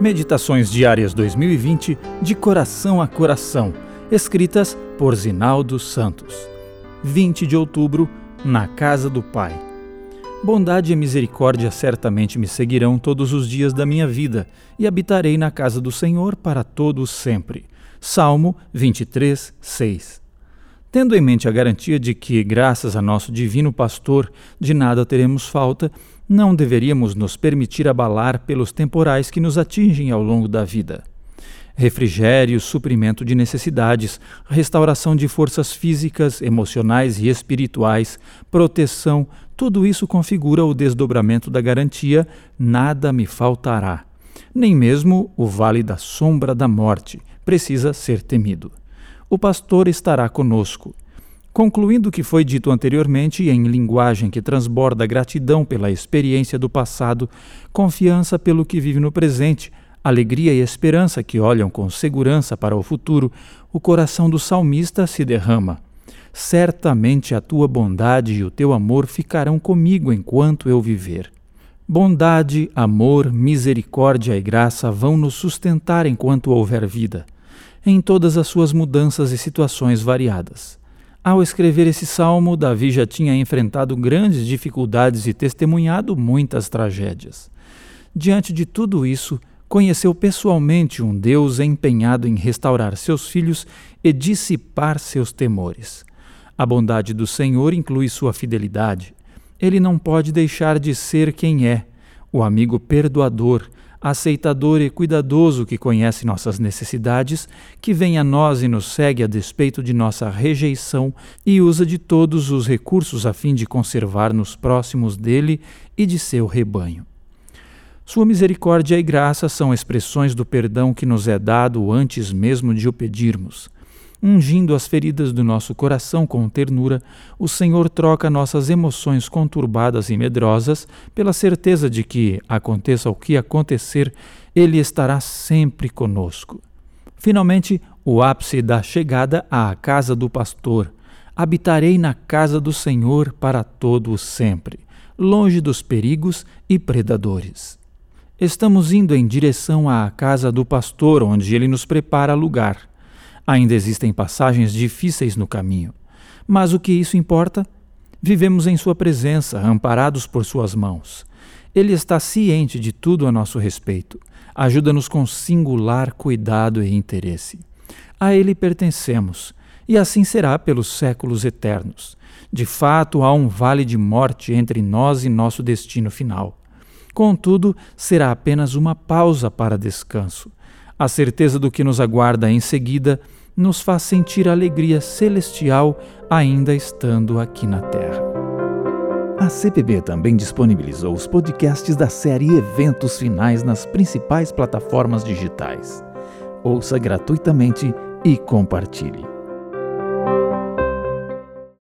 Meditações Diárias 2020 de Coração a Coração, escritas por Zinaldo Santos. 20 de outubro, na casa do Pai. Bondade e misericórdia certamente me seguirão todos os dias da minha vida, e habitarei na casa do Senhor para todos sempre. Salmo 23, 6. Tendo em mente a garantia de que, graças a nosso divino pastor, de nada teremos falta, não deveríamos nos permitir abalar pelos temporais que nos atingem ao longo da vida. Refrigério, suprimento de necessidades, restauração de forças físicas, emocionais e espirituais, proteção, tudo isso configura o desdobramento da garantia: nada me faltará. Nem mesmo o vale da sombra da morte precisa ser temido. O pastor estará conosco. Concluindo o que foi dito anteriormente em linguagem que transborda gratidão pela experiência do passado, confiança pelo que vive no presente, alegria e esperança que olham com segurança para o futuro, o coração do salmista se derrama. Certamente a tua bondade e o teu amor ficarão comigo enquanto eu viver. Bondade, amor, misericórdia e graça vão nos sustentar enquanto houver vida, em todas as suas mudanças e situações variadas. Ao escrever esse salmo, Davi já tinha enfrentado grandes dificuldades e testemunhado muitas tragédias. Diante de tudo isso, conheceu pessoalmente um Deus empenhado em restaurar seus filhos e dissipar seus temores. A bondade do Senhor inclui sua fidelidade. Ele não pode deixar de ser quem é, o amigo perdoador, aceitador e cuidadoso que conhece nossas necessidades, que vem a nós e nos segue a despeito de nossa rejeição e usa de todos os recursos a fim de conservar-nos próximos dele e de seu rebanho. Sua misericórdia e graça são expressões do perdão que nos é dado antes mesmo de o pedirmos. Ungindo as feridas do nosso coração com ternura, o Senhor troca nossas emoções conturbadas e medrosas pela certeza de que, aconteça o que acontecer, Ele estará sempre conosco. Finalmente, o ápice da chegada à casa do pastor. Habitarei na casa do Senhor para todo o sempre, longe dos perigos e predadores. Estamos indo em direção à casa do pastor, onde ele nos prepara lugar. Ainda existem passagens difíceis no caminho. Mas o que isso importa? Vivemos em Sua presença, amparados por Suas mãos. Ele está ciente de tudo a nosso respeito. Ajuda-nos com singular cuidado e interesse. A Ele pertencemos, e assim será pelos séculos eternos. De fato, há um vale de morte entre nós e nosso destino final. Contudo, será apenas uma pausa para descanso. A certeza do que nos aguarda em seguida nos faz sentir alegria celestial ainda estando aqui na Terra. A CPB também disponibilizou os podcasts da série Eventos Finais nas principais plataformas digitais. Ouça gratuitamente e compartilhe.